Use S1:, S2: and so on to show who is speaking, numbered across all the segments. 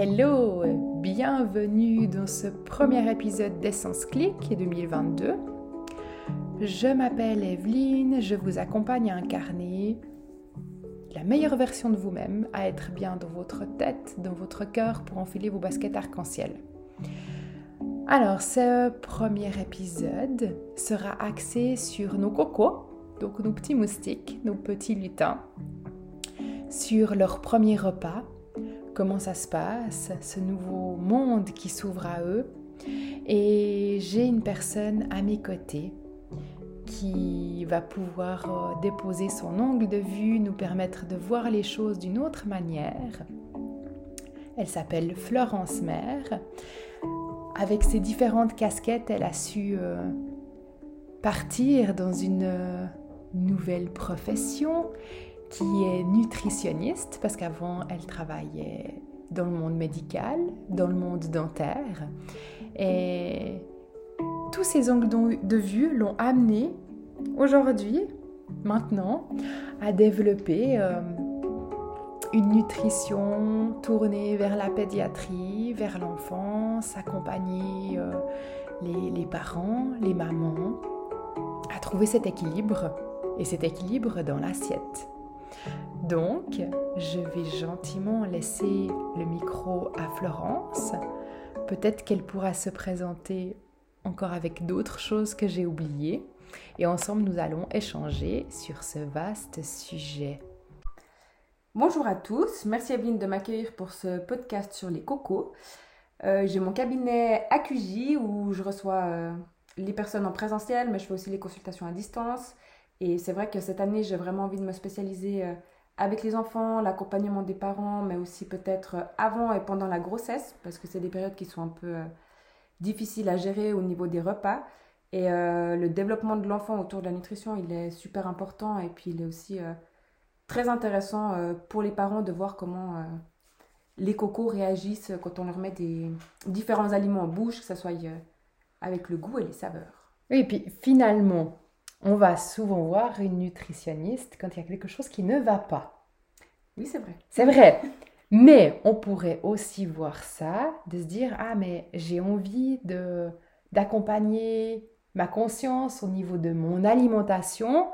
S1: Hello, bienvenue dans ce premier épisode d'Essence Click 2022. Je m'appelle Evelyne, je vous accompagne à incarner la meilleure version de vous-même, à être bien dans votre tête, dans votre cœur pour enfiler vos baskets arc-en-ciel. Alors, ce premier épisode sera axé sur nos cocos, donc nos petits moustiques, nos petits lutins, sur leur premier repas, comment ça se passe, ce nouveau monde qui s'ouvre à eux. Et j'ai une personne à mes côtés qui va pouvoir euh, déposer son angle de vue, nous permettre de voir les choses d'une autre manière. Elle s'appelle Florence Mère avec ses différentes casquettes, elle a su euh, partir dans une euh, nouvelle profession qui est nutritionniste, parce qu'avant, elle travaillait dans le monde médical, dans le monde dentaire. Et tous ces angles de vue l'ont amenée aujourd'hui, maintenant, à développer... Euh, une nutrition tournée vers la pédiatrie, vers l'enfance, accompagner euh, les, parents, les mamans à trouver cet équilibre et cet équilibre dans l'assiette. Donc, je vais gentiment laisser le micro à Florence. Peut-être qu'elle pourra se présenter encore avec d'autres choses que j'ai oubliées. Et ensemble, nous allons échanger sur ce vaste sujet.
S2: Bonjour à tous, merci Evelyne de m'accueillir pour ce podcast sur les cocos. Euh, j'ai mon cabinet à où je reçois euh, les personnes en présentiel, mais je fais aussi les consultations à distance. Et c'est vrai que cette année, j'ai vraiment envie de me spécialiser euh, avec les enfants, l'accompagnement des parents, mais aussi peut-être avant et pendant la grossesse, parce que c'est des périodes qui sont un peu difficiles à gérer au niveau des repas. Et le développement de l'enfant autour de la nutrition, il est super important et puis il est aussi très intéressant euh, pour les parents de voir comment euh, les cocos réagissent quand on leur met des différents aliments en bouche, que ce soit euh, avec le goût et les saveurs.
S1: Oui, et puis finalement, on va souvent voir une nutritionniste quand il y a quelque chose qui ne va pas.
S2: Oui, c'est vrai.
S1: C'est vrai. Mais on pourrait aussi voir ça, de se dire, ah mais j'ai envie de d'accompagner ma conscience au niveau de mon alimentation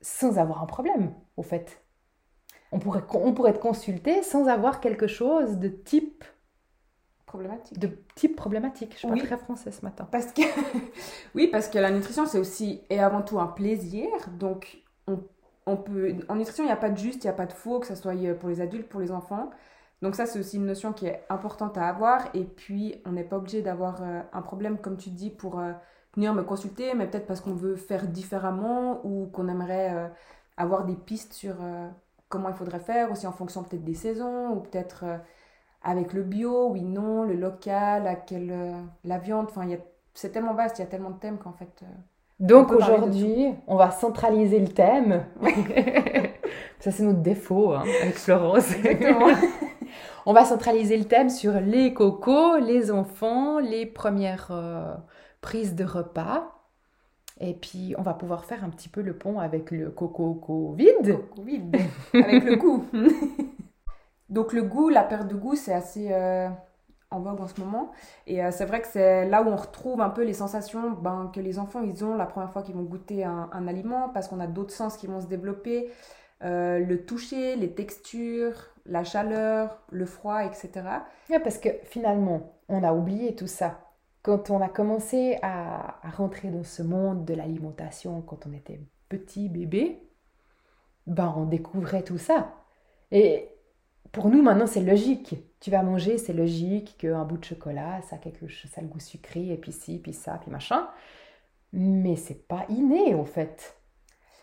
S1: sans avoir un problème au fait. On pourrait, on pourrait être consulté sans avoir quelque chose de type
S2: problématique.
S1: De type problématique. Je suis pas très français ce matin.
S2: Parce que oui, parce que la nutrition c'est aussi et avant tout un plaisir. Donc on, on peut en nutrition il n'y a pas de juste, il n'y a pas de faux, que ce soit euh, pour les adultes, pour les enfants. Donc ça c'est aussi une notion qui est importante à avoir. Et puis on n'est pas obligé d'avoir euh, un problème comme tu dis pour euh, venir me consulter, mais peut-être parce qu'on veut faire différemment ou qu'on aimerait avoir des pistes sur comment il faudrait faire, aussi en fonction peut-être des saisons, ou peut-être avec le bio, oui, non, le local, à quelle, euh, la viande, enfin, c'est tellement vaste, il y a tellement de thèmes qu'en fait...
S1: Donc aujourd'hui, on va centraliser le thème. Ça, c'est notre défaut hein, avec Florence. on va centraliser le thème sur les cocos, les enfants, les premières prises de repas. Et puis, on va pouvoir faire un petit peu le pont avec le coco Covid.
S2: vide avec le goût. Donc, le goût, la perte de goût, c'est assez euh, en vogue en ce moment. Et euh, c'est vrai que c'est là où on retrouve un peu les sensations ben, que les enfants, ils ont la première fois qu'ils vont goûter un, aliment, parce qu'on a d'autres sens qui vont se développer. Euh, le toucher, les textures, la chaleur, le froid, etc.
S1: parce que finalement, on a oublié tout ça quand on a commencé à, rentrer dans ce monde de l'alimentation quand on était petit bébé, ben on découvrait tout ça. Et pour nous maintenant c'est logique. Tu vas manger, c'est logique qu'un bout de chocolat, ça a quelque chose, ça le goût sucré et puis ci, puis ça, puis machin. Mais c'est pas inné en fait.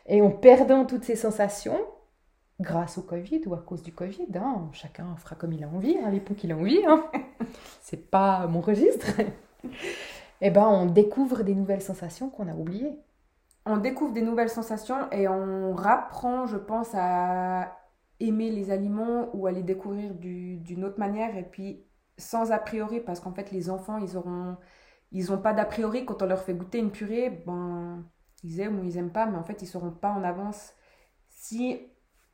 S1: Et en perdant toutes ces sensations, grâce au Covid ou à cause du Covid, hein, chacun fera comme il a envie, hein, l'époux qu'il a envie. Hein. c'est pas mon registre eh ben, on découvre des nouvelles sensations qu'on a oubliées.
S2: On découvre des nouvelles sensations et on rapprend, je pense, à aimer les aliments ou à les découvrir d'une autre manière et puis sans a priori parce qu'en fait les enfants ils auront ils ont pas d'a priori quand on leur fait goûter une purée ben ils aiment ou ils aiment pas mais en fait ils sauront pas en avance si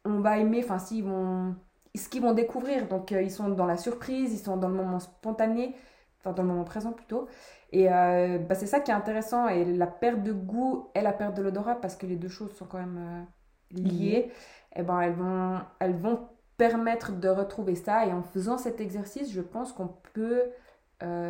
S2: on va aimer enfin s'ils vont ce qu'ils vont découvrir. Donc, euh, ils sont dans la surprise, ils sont dans le moment spontané, enfin, dans le moment présent plutôt. Et euh, bah, c'est ça qui est intéressant. Et la perte de goût et la perte de l'odorat, parce que les deux choses sont quand même euh, liées, eh ben, elles, vont, elles vont permettre de retrouver ça. Et en faisant cet exercice, je pense qu'on peut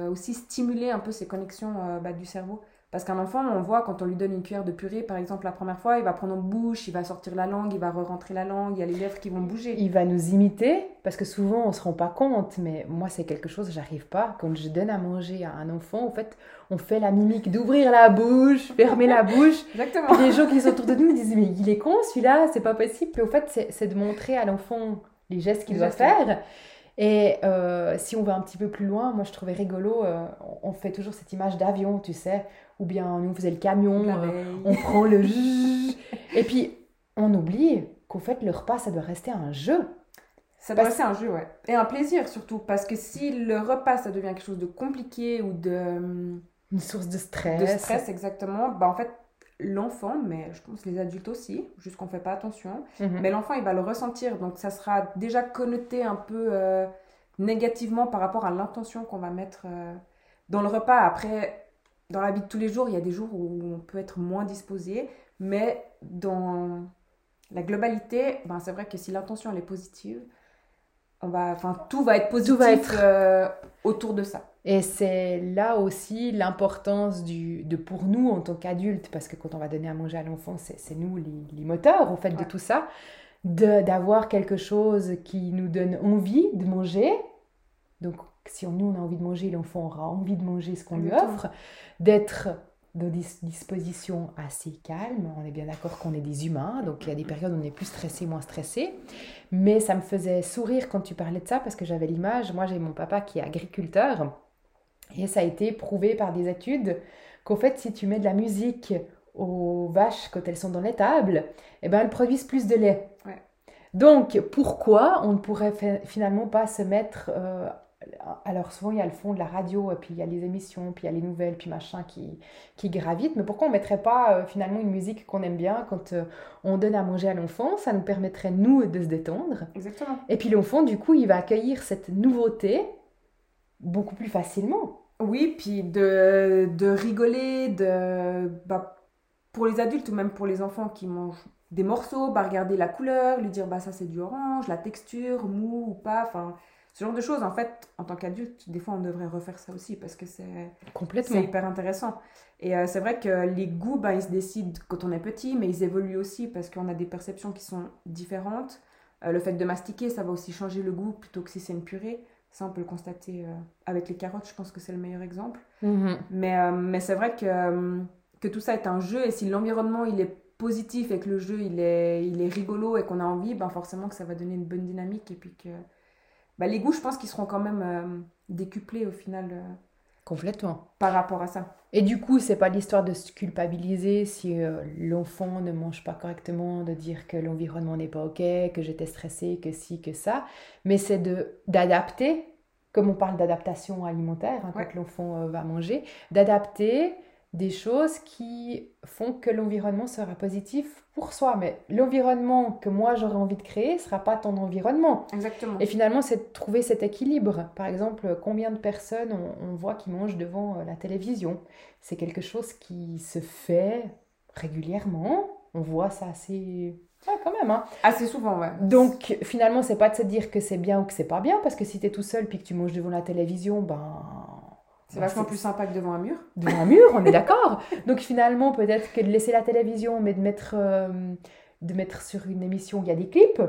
S2: aussi stimuler un peu ces connexions bah, du cerveau. Parce qu'un enfant, on voit quand on lui donne une cuillère de purée, par exemple, la première fois, il va prendre en bouche, il va sortir la langue, il va re-rentrer la langue, il y a les lèvres qui vont bouger.
S1: Il va nous imiter, parce que souvent on ne se rend pas compte, mais moi c'est quelque chose, j'arrive pas. Quand je donne à manger à un enfant, en fait, on fait la mimique d'ouvrir la bouche, fermer la bouche.
S2: Exactement.
S1: les gens qui sont autour de nous disent, mais il est con celui-là, c'est pas possible. Mais au fait, c'est de montrer à l'enfant les gestes qu'il doit faire. Et euh, si on va un petit peu plus loin, moi je trouvais rigolo, euh, on fait toujours cette image d'avion, tu sais, ou bien nous on faisait le camion, euh, on prend le et puis on oublie qu'au fait le repas ça doit rester un jeu.
S2: Ça doit rester un jeu, ouais. Et un plaisir surtout, parce que si le repas ça devient quelque chose de compliqué ou de...
S1: Une source de stress.
S2: De stress, exactement, bah en fait l'enfant, mais je pense les adultes aussi, juste qu'on ne fait pas attention, mhm. mais l'enfant il va le ressentir, donc ça sera déjà connoté un peu euh, négativement par rapport à l'intention qu'on va mettre euh, dans le repas. Après, dans la vie de tous les jours, il y a des jours où on peut être moins disposé, mais dans la globalité, ben, c'est vrai que si l'intention est positive, on va, enfin, tout va être positif va être... Euh, autour de ça.
S1: Et c'est là aussi l'importance de pour nous en tant qu'adultes, parce que quand on va donner à manger à l'enfant, c'est nous les, moteurs en fait de tout ça, d'avoir quelque chose qui nous donne envie de manger. Donc si nous on a envie de manger, l'enfant aura envie de manger ce qu'on lui offre, d'être de disposition assez calme. On est bien d'accord qu'on est des humains, donc il y a des périodes où on est plus stressé, moins stressé. Mais ça me faisait sourire quand tu parlais de ça parce que j'avais l'image. Moi, j'ai mon papa qui est agriculteur et ça a été prouvé par des études qu'au fait, si tu mets de la musique aux vaches quand elles sont dans l'étable, eh ben, elles produisent plus de lait. Donc, pourquoi on ne pourrait finalement pas se mettre euh, alors souvent il y a le fond de la radio, puis il y a les émissions, puis il y a les nouvelles, puis machin qui, qui gravitent. Mais pourquoi on ne mettrait pas euh, finalement une musique qu'on aime bien quand euh, on donne à manger à l'enfant? Ça nous permettrait, nous, de se détendre.
S2: Exactement.
S1: Et puis l'enfant, du coup, il va accueillir cette nouveauté beaucoup plus facilement.
S2: Oui, puis de, de rigoler, de, bah, pour les adultes ou même pour les enfants qui mangent des morceaux, bah, regarder la couleur, lui dire bah ça c'est du orange, la texture, mou ou pas, enfin ce genre de choses, en fait, en tant qu'adulte, des fois, on devrait refaire ça aussi parce que c'est
S1: complètement
S2: hyper intéressant. Et euh, c'est vrai que les goûts, ben, ils se décident quand on est petit, mais ils évoluent aussi parce qu'on a des perceptions qui sont différentes. Euh, le fait de mastiquer, ça va aussi changer le goût plutôt que si c'est une purée. Ça, on peut le constater euh, avec les carottes, je pense que c'est le meilleur exemple. Mm-hmm. Mais, mais c'est vrai que, que tout ça est un jeu et si l'environnement il est positif et que le jeu il est, il est rigolo et qu'on a envie, ben forcément que ça va donner une bonne dynamique et puis que bah, les goûts, je pense qu'ils seront quand même euh, décuplés au final. Euh,
S1: Complètement.
S2: Par rapport à ça.
S1: Et du coup, c'est pas l'histoire de se culpabiliser si euh, l'enfant ne mange pas correctement, de dire que l'environnement n'est pas OK, que j'étais stressée, que si, que ça. Mais c'est d'adapter, comme on parle d'adaptation alimentaire hein, quand l'enfant va manger, d'adapter des choses qui font que l'environnement sera positif pour soi. Mais l'environnement que moi j'aurais envie de créer ne sera pas ton environnement.
S2: Exactement.
S1: Et finalement, c'est de trouver cet équilibre. Par exemple, combien de personnes on, voit qui mangent devant euh, la télévision? C'est quelque chose qui se fait régulièrement. On voit ça assez Ouais, quand même. Hein.
S2: Assez souvent, ouais.
S1: Donc, finalement, c'est pas de se dire que c'est bien ou que c'est pas bien, parce que si tu es tout seul puis que tu manges devant la télévision, ben,
S2: c'est vachement plus sympa que devant un mur.
S1: Devant un mur, on est d'accord. Donc finalement, peut-être que de laisser la télévision, mais de mettre, euh, de mettre sur une émission où il y a des clips,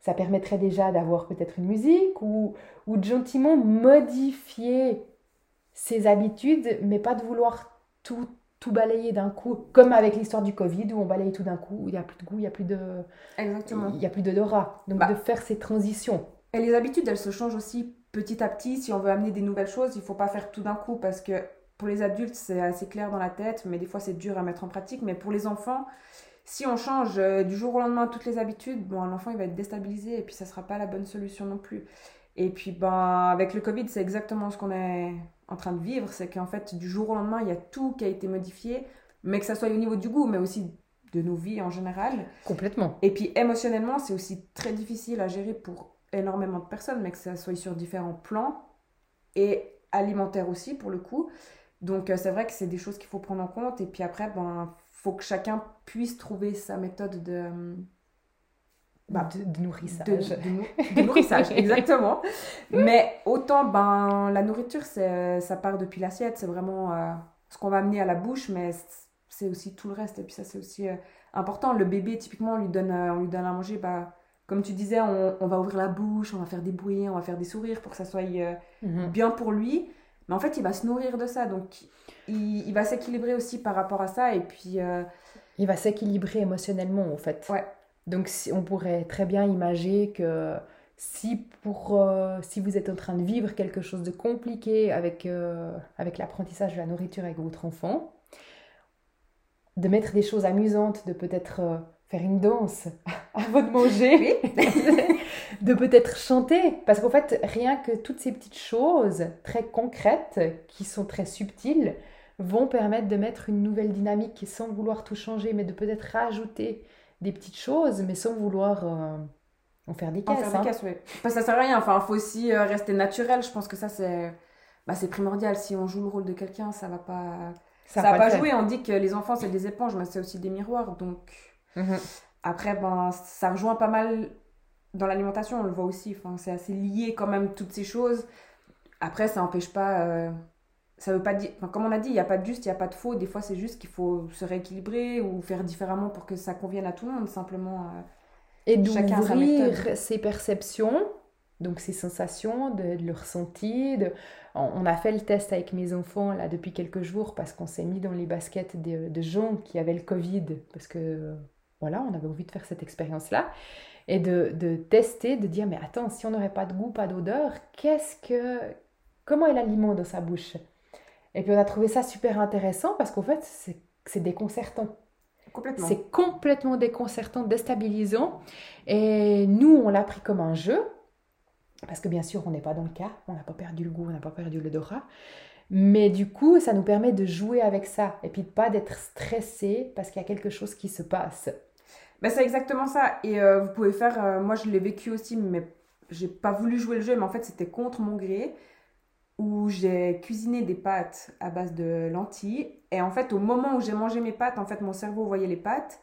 S1: ça permettrait déjà d'avoir peut-être une musique ou, ou de gentiment modifier ses habitudes, mais pas de vouloir tout, tout balayer d'un coup, comme avec l'histoire du Covid où on balaye tout d'un coup, où il n'y a plus de goût, il n'y a plus de...
S2: Exactement.
S1: Il n'y a plus d'odorat. Donc bah. de faire ces transitions.
S2: Et les habitudes, elles se changent aussi petit à petit, si on veut amener des nouvelles choses, il faut pas faire tout d'un coup parce que pour les adultes, c'est assez clair dans la tête, mais des fois, c'est dur à mettre en pratique. Mais pour les enfants, si on change euh, du jour au lendemain toutes les habitudes, bon, l'enfant, il va être déstabilisé et puis ça sera pas la bonne solution non plus. Et puis, ben, avec le Covid, c'est exactement ce qu'on est en train de vivre, c'est qu'en fait, du jour au lendemain, il y a tout qui a été modifié, mais que ça soit au niveau du goût, mais aussi de nos vies en général.
S1: Complètement.
S2: Et puis, émotionnellement, c'est aussi très difficile à gérer pour énormément de personnes, mais que ça soit sur différents plans et alimentaires aussi pour le coup. Donc euh, c'est vrai que c'est des choses qu'il faut prendre en compte. Et puis après, ben faut que chacun puisse trouver sa méthode de
S1: bah, de, nourrissage.
S2: De, nourrissage, exactement. Mais autant, ben, la nourriture, ça part depuis l'assiette. C'est vraiment euh, ce qu'on va amener à la bouche, mais c'est aussi tout le reste. Et puis ça, c'est aussi euh, important. Le bébé, typiquement, on lui donne, on lui donne à manger. Bah, comme tu disais, on, on, va ouvrir la bouche, on va faire des bruits, on va faire des sourires pour que ça soit mhm. bien pour lui. Mais en fait, il va se nourrir de ça. Donc, il, il va s'équilibrer aussi par rapport à ça. Et puis. Euh,
S1: il va s'équilibrer émotionnellement, en fait.
S2: Ouais.
S1: Donc, si, on pourrait très bien imaginer que si, pour, euh, si vous êtes en train de vivre quelque chose de compliqué avec, euh, avec l'apprentissage de la nourriture avec votre enfant, de mettre des choses amusantes, de peut-être faire une danse avant de manger, de peut-être chanter, parce qu'en fait, rien que toutes ces petites choses très concrètes, qui sont très subtiles, vont permettre de mettre une nouvelle dynamique sans vouloir tout changer, mais de peut-être rajouter des petites choses, mais sans vouloir euh, en faire des caisses. En
S2: faire des hein. oui. Parce que ça sert à rien, enfin, il faut aussi euh, rester naturel, je pense que ça, c'est bah, primordial. Si on joue le rôle de quelqu'un, ça va pas... Ça, va pas, jouer, on dit que les enfants, c'est des éponges, mais c'est aussi des miroirs, donc... Mhm. Après, ben, ça rejoint pas mal dans l'alimentation, on le voit aussi. Enfin, c'est assez lié quand même, toutes ces choses. Après, ça n'empêche pas. Euh, ça veut pas dire. Enfin, comme on a dit, il n'y a pas de juste, il n'y a pas de faux. Des fois, c'est juste qu'il faut se rééquilibrer ou faire différemment pour que ça convienne à tout le monde, simplement. Euh,
S1: et d'ouvrir ses perceptions, donc ses sensations, de, le ressenti. De... On, a fait le test avec mes enfants là depuis quelques jours parce qu'on s'est mis dans les baskets de, de gens qui avaient le Covid. Parce que voilà, on avait envie de faire cette expérience-là et de, tester, de dire mais attends, si on n'aurait pas de goût, pas d'odeur, qu'est-ce que, comment est l'aliment dans sa bouche? Et puis on a trouvé ça super intéressant parce qu'en fait c'est déconcertant.
S2: Complètement.
S1: C'est complètement déconcertant, déstabilisant. Et nous, on l'a pris comme un jeu. Parce que bien sûr, on n'est pas dans le cas. On n'a pas perdu le goût, on n'a pas perdu l'odorat. Mais du coup, ça nous permet de jouer avec ça. Et puis de pas d'être stressé parce qu'il y a quelque chose qui se passe.
S2: Ben, c'est exactement ça. Et euh, vous pouvez faire, euh, moi je l'ai vécu aussi, mais j'ai pas voulu jouer le jeu, mais en fait c'était contre mon gré, où j'ai cuisiné des pâtes à base de lentilles. Et en fait, au moment où j'ai mangé mes pâtes, en fait mon cerveau voyait les pâtes,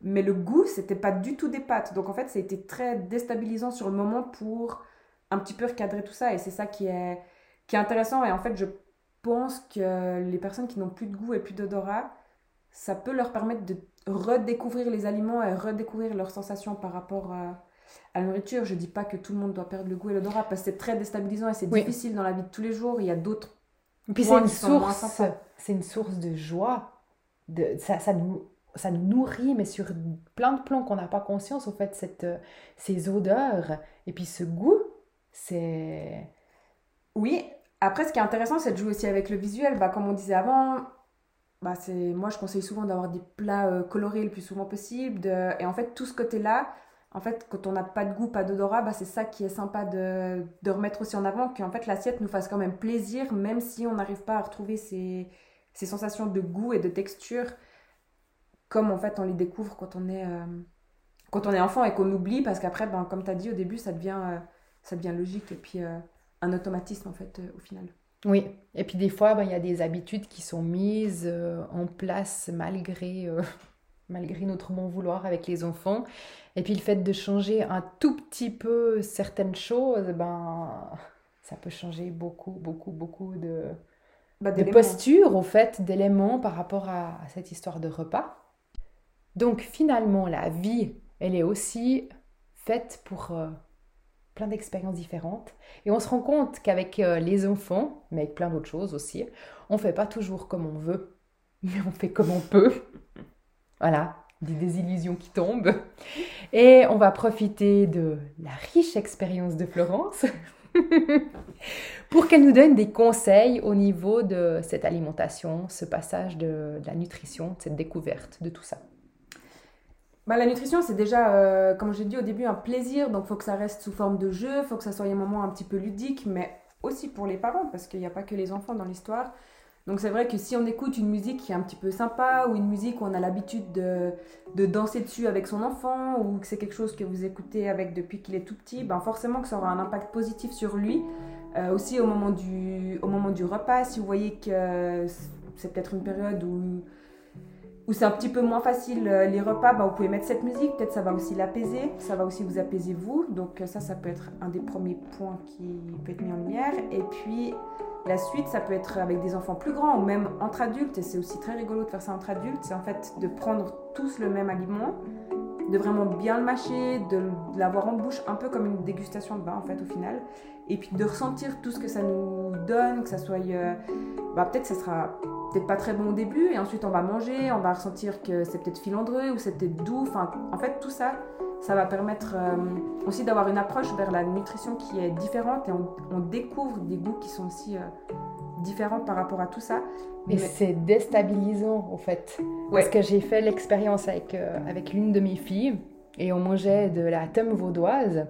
S2: mais le goût c'était pas du tout des pâtes. Donc en fait, ça a été très déstabilisant sur le moment pour un petit peu recadrer tout ça. Et c'est ça qui est, qui est intéressant. Et en fait, je pense que les personnes qui n'ont plus de goût et plus d'odorat, ça peut leur permettre de redécouvrir les aliments et redécouvrir leurs sensations par rapport à, la nourriture. Je dis pas que tout le monde doit perdre le goût et l'odorat parce que c'est très déstabilisant et c'est difficile dans la vie de tous les jours. Il y a d'autres.
S1: Puis c'est une source, c'est une source de joie. De, ça, ça, nous, ça nous nourrit, mais sur plein de plans qu'on n'a pas conscience, en fait, cette, ces odeurs et puis ce goût, c'est.
S2: Oui, après, ce qui est intéressant, c'est de jouer aussi avec le visuel. Bah, comme on disait avant, bah c'est moi je conseille souvent d'avoir des plats euh, colorés le plus souvent possible et en fait tout ce côté là en fait quand on n'a pas de goût pas d'odorat bah, c'est ça qui est sympa de, de remettre aussi en avant qu'en fait l'assiette nous fasse quand même plaisir même si on n'arrive pas à retrouver ces, ces, sensations de goût et de texture comme en fait on les découvre quand on est euh, quand on est enfant et qu'on oublie parce qu'après ben, comme tu as dit au début ça devient euh, ça devient logique et puis un automatisme en fait au final
S1: oui, et puis des fois, ben, il y a des habitudes qui sont mises euh, en place malgré, euh, malgré notre bon vouloir avec les enfants. Et puis le fait de changer un tout petit peu certaines choses, ben, ça peut changer beaucoup, beaucoup, beaucoup de, bah, de posture, au fait, d'éléments par rapport à, cette histoire de repas. Donc finalement, la vie, elle est aussi faite pour... Euh, plein d'expériences différentes. Et on se rend compte qu'avec euh, les enfants, mais avec plein d'autres choses aussi, on fait pas toujours comme on veut, mais on fait comme on peut. voilà, des désillusions qui tombent. Et on va profiter de la riche expérience de Florence pour qu'elle nous donne des conseils au niveau de cette alimentation, ce passage de, de la nutrition, cette découverte de tout ça.
S2: Bah, la nutrition, c'est déjà, euh, comme j'ai dit au début, un plaisir. Donc, il faut que ça reste sous forme de jeu. Il faut que ça soit un moment un petit peu ludique, mais aussi pour les parents, parce qu'il n'y a pas que les enfants dans l'histoire. Donc c'est vrai que si on écoute une musique qui est un petit peu sympa ou une musique où on a l'habitude de, de, danser dessus avec son enfant ou que c'est quelque chose que vous écoutez avec depuis qu'il est tout petit, ben forcément que ça aura un impact positif sur lui. Euh, aussi au moment, du, au moment du repas, si vous voyez que c'est peut-être une période où où c'est un petit peu moins facile euh, les repas, bah, vous pouvez mettre cette musique, peut-être ça va aussi l'apaiser, ça va aussi vous apaiser vous. Donc euh, ça, ça peut être un des premiers points qui peut être mis en lumière. Et puis la suite, ça peut être avec des enfants plus grands ou même entre adultes. Et c'est aussi très rigolo de faire ça entre adultes. C'est en fait de prendre tous le même aliment, de vraiment bien le mâcher, de l'avoir en bouche, un peu comme une dégustation de bain en fait au final. Et puis de ressentir tout ce que ça nous donne, que ça soit... Euh, bah, peut-être ça sera peut-être pas très bon au début et ensuite on va manger, on va ressentir que c'est peut-être filandreux ou c'est peut-être doux. Enfin, en fait, tout ça, ça va permettre euh, aussi d'avoir une approche vers la nutrition qui est différente et on, découvre des goûts qui sont aussi euh, différents par rapport à tout ça.
S1: Mais, c'est déstabilisant en fait. Parce que j'ai fait l'expérience avec, euh, avec l'une de mes filles et on mangeait de la tome vaudoise.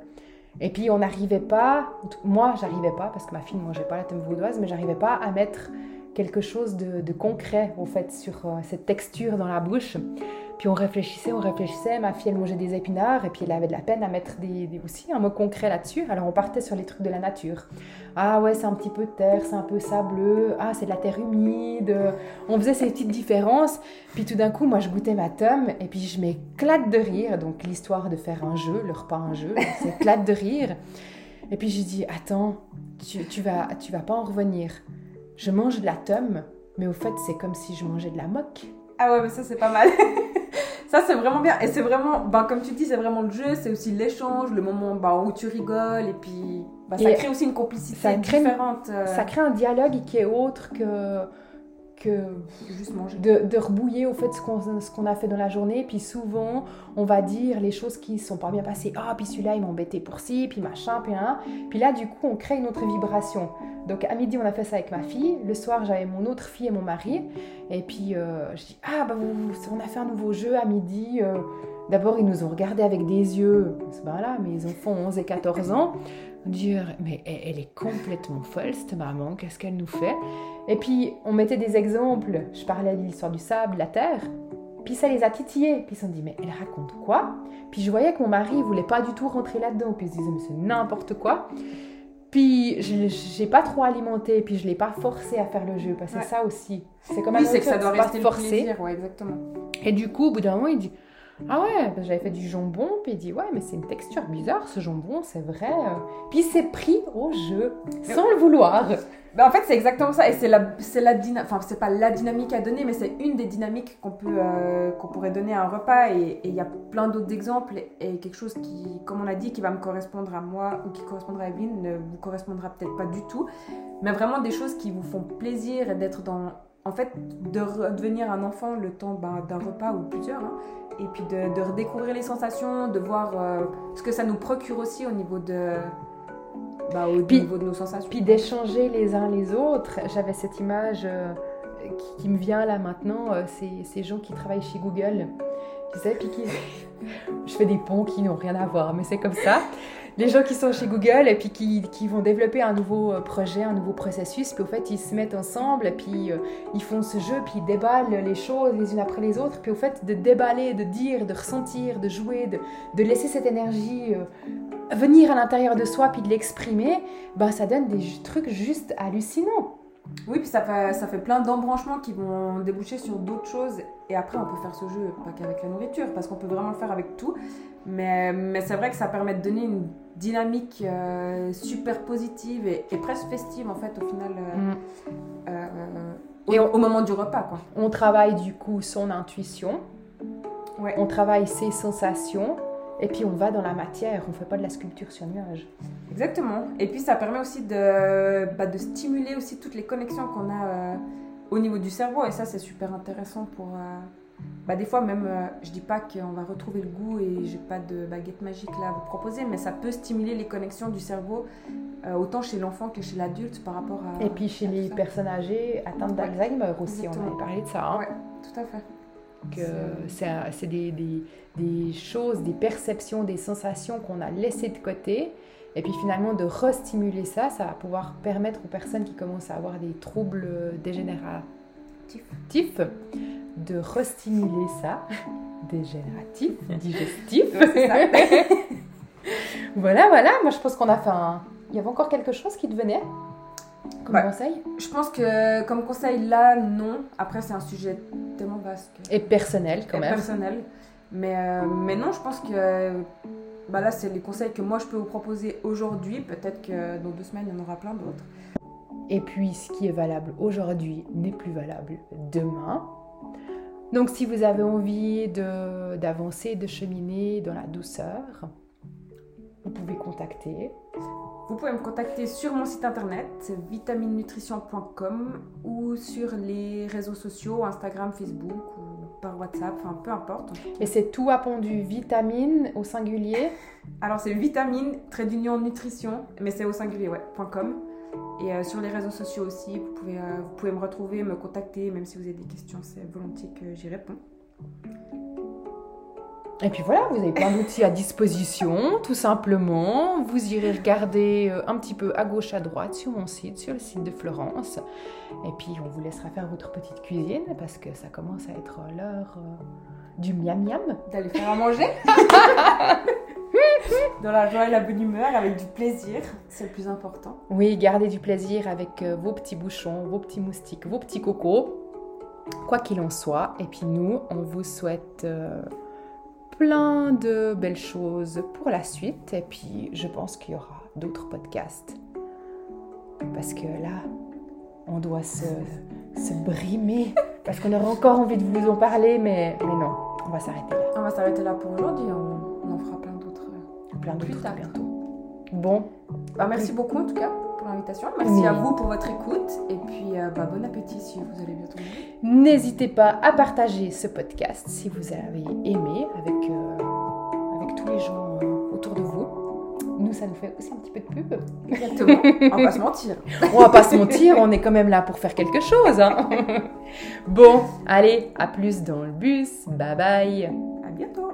S1: Et puis on n'arrivait pas, moi j'arrivais pas parce que ma fille ne mangeait pas la tome vaudoise, mais j'arrivais pas à mettre quelque chose de, concret en fait sur euh, cette texture dans la bouche. Puis on réfléchissait, on réfléchissait. Ma fille, elle mangeait des épinards et puis elle avait de la peine à mettre des, aussi un mot concret là-dessus. Alors on partait sur les trucs de la nature. Ah ouais, c'est un petit peu de terre, c'est un peu sableux. Ah, c'est de la terre humide. On faisait ces petites différences. Puis tout d'un coup, moi, je goûtais ma tome et puis je m'éclate de rire. Donc l'histoire de faire un jeu, le repas un jeu, s'éclate de rire. Et puis j'ai dit, attends, tu, vas, tu vas pas en revenir je mange de la tome, mais au fait, c'est comme si je mangeais de la moque.
S2: Ah ouais, mais ça, c'est pas mal. ça, c'est vraiment bien. Et c'est vraiment, ben, comme tu dis, c'est vraiment le jeu, c'est aussi l'échange, le moment ben, où tu rigoles, et puis ben, ça crée aussi une complicité ça crée, différente.
S1: Euh. Ça crée un dialogue qui est autre que De, de, rebouiller au fait ce qu'on ce qu'on a fait dans la journée. Puis souvent, on va dire les choses qui sont pas bien passées. Ah, puis celui-là, il m'embêtait pour ci, puis machin, puis un. Puis là, du coup, on crée une autre vibration. Donc à midi, on a fait ça avec ma fille. Le soir, j'avais mon autre fille et mon mari. Et puis, euh, je dis, ah, bah, on a fait un nouveau jeu à midi. Euh. D'abord, ils nous ont regardé avec des yeux. Ben là, mes enfants ont 11 et 14 ans. Dire, mais elle est complètement folle, cette maman, qu'est-ce qu'elle nous fait? Et puis, on mettait des exemples. Je parlais de l'histoire du sable, la terre. Puis ça les a titillés. Puis ils se sont dit, mais elle raconte quoi? Puis je voyais que mon mari voulait pas du tout rentrer là-dedans. Puis ils se disaient, mais c'est n'importe quoi. Puis je n'ai pas trop alimenté, puis je l'ai pas forcé à faire le jeu, parce que c'est ça aussi.
S2: C'est comme oui, c'est que ça doit rester forcé. Plaisir, ouais, exactement.
S1: Et du coup, au bout d'un moment, il dit ah ouais, j'avais fait du jambon, puis il dit ouais, mais c'est une texture bizarre ce jambon, c'est vrai. Puis c'est pris au jeu, sans le vouloir.
S2: Ben en fait, c'est exactement ça, et c'est la, c'est la enfin c'est pas la dynamique à donner, mais c'est une des dynamiques qu'on peut, euh, qu'on pourrait donner à un repas, et il y a plein d'autres exemples, et quelque chose qui, comme on a dit, qui va me correspondre à moi ou qui correspondra à Evelyne, ne vous correspondra peut-être pas du tout, mais vraiment des choses qui vous font plaisir et d'être dans, en fait, de redevenir un enfant le temps ben, d'un repas ou plusieurs. Hein et puis de, redécouvrir les sensations, de voir euh, ce que ça nous procure aussi au niveau de, bah, au niveau de nos sensations.
S1: Puis d'échanger les uns les autres. J'avais cette image euh, qui, me vient là maintenant, euh, c'est ces gens qui travaillent chez Google. Tu sais, puis qui... je fais des ponts qui n'ont rien à voir, mais c'est comme ça les gens qui sont chez Google et puis qui, vont développer un nouveau euh, projet, un nouveau processus, puis au fait ils se mettent ensemble et puis euh, ils font ce jeu, puis ils déballent les choses les unes après les autres, puis au fait de déballer, de dire, de ressentir, de jouer, de, de laisser cette énergie euh, venir à l'intérieur de soi puis de l'exprimer, ben ça donne des trucs juste hallucinants.
S2: Oui, puis ça fait, ça fait plein d'embranchements qui vont déboucher sur d'autres choses. Et après, on peut faire ce jeu, pas qu'avec la nourriture, parce qu'on peut vraiment le faire avec tout. Mais, mais c'est vrai que ça permet de donner une dynamique euh, super positive et, presque festive, en fait, au final, euh, mm. euh, et au, moment du repas. Quoi.
S1: On travaille du coup son intuition,
S2: ouais.
S1: on travaille ses sensations, et puis on va dans la matière, on fait pas de la sculpture sur nuage.
S2: Exactement. Et puis ça permet aussi de, bah, de stimuler aussi toutes les connexions qu'on a au niveau du cerveau. Et ça, c'est super intéressant pour... Euh, bah, des fois même, euh, je dis pas qu'on va retrouver le goût et j'ai pas de baguette magique là à vous proposer, mais ça peut stimuler les connexions du cerveau autant chez l'enfant que chez l'adulte par rapport à...
S1: Et puis chez les personnes âgées atteintes d'Alzheimer aussi, on avait parlé de ça. Hein.
S2: Ouais, tout à fait
S1: que c'est des, des, des, choses, des perceptions, des sensations qu'on a laissées de côté. Et puis finalement, de restimuler ça, ça va pouvoir permettre aux personnes qui commencent à avoir des troubles dégénératifs dégénératif, de restimuler ça, dégénératif, digestif. voilà, voilà, moi je pense qu'on a fait un... Il y avait encore quelque chose qui te venait comme
S2: Ouais.
S1: conseil?
S2: Je pense que comme conseil là, non. Après, c'est un sujet tellement vaste que-
S1: Et personnel quand
S2: et
S1: même.
S2: personnel. Mais, euh, mais non, je pense que bah là, c'est les conseils que moi je peux vous proposer aujourd'hui. Peut-être que dans deux semaines, il y en aura plein d'autres.
S1: Et puis, ce qui est valable aujourd'hui n'est plus valable demain. Donc, si vous avez envie de- d'avancer, de, cheminer dans la douceur, vous pouvez contacter.
S2: Vous pouvez me contacter sur mon site internet vitaminenutrition.com ou sur les réseaux sociaux, Instagram, Facebook ou par WhatsApp, enfin peu importe.
S1: Et c'est tout appendu vitamine au singulier?
S2: Alors c'est vitamine, trait d'union, nutrition, mais c'est au singulier, ouais, .com. Et euh, sur les réseaux sociaux aussi, vous pouvez, euh, vous pouvez me retrouver, me contacter, même si vous avez des questions, c'est volontiers que j'y réponds.
S1: Et puis voilà, vous avez plein d'outils à disposition, tout simplement. Vous irez regarder euh, un petit peu à gauche, à droite sur mon site, sur le site de Florence. Et puis on vous laissera faire votre petite cuisine parce que ça commence à être l'heure euh, du miam miam.
S2: D'aller faire à manger Dans la joie et la bonne humeur, avec du plaisir, c'est le plus important.
S1: Oui, gardez du plaisir avec euh, vos petits bouchons, vos petits moustiques, vos petits cocos, quoi qu'il en soit. Et puis nous, on vous souhaite euh, plein de belles choses pour la suite. Et puis je pense qu'il y aura d'autres podcasts. Parce que là, on doit se, se brimer. Parce qu'on aurait encore envie de vous en parler, mais, mais non, on va s'arrêter là.
S2: On va s'arrêter là pour aujourd'hui, on, Plein Plus
S1: d'autres
S2: tard.
S1: bientôt. Bon,
S2: Bah, merci beaucoup en tout cas pour l'invitation. Merci
S1: Oui.
S2: à vous pour votre écoute. Et puis euh, bah, bon appétit si vous allez bientôt.
S1: N'hésitez pas à partager ce podcast si vous avez aimé avec, euh, avec tous les gens euh, autour de vous. Nous, ça nous fait aussi un petit peu de pub.
S2: Exactement. on va pas se mentir.
S1: On va pas se mentir, on est quand même là pour faire quelque chose. hein. Bon, allez, à plus dans le bus. Bye bye.
S2: À bientôt.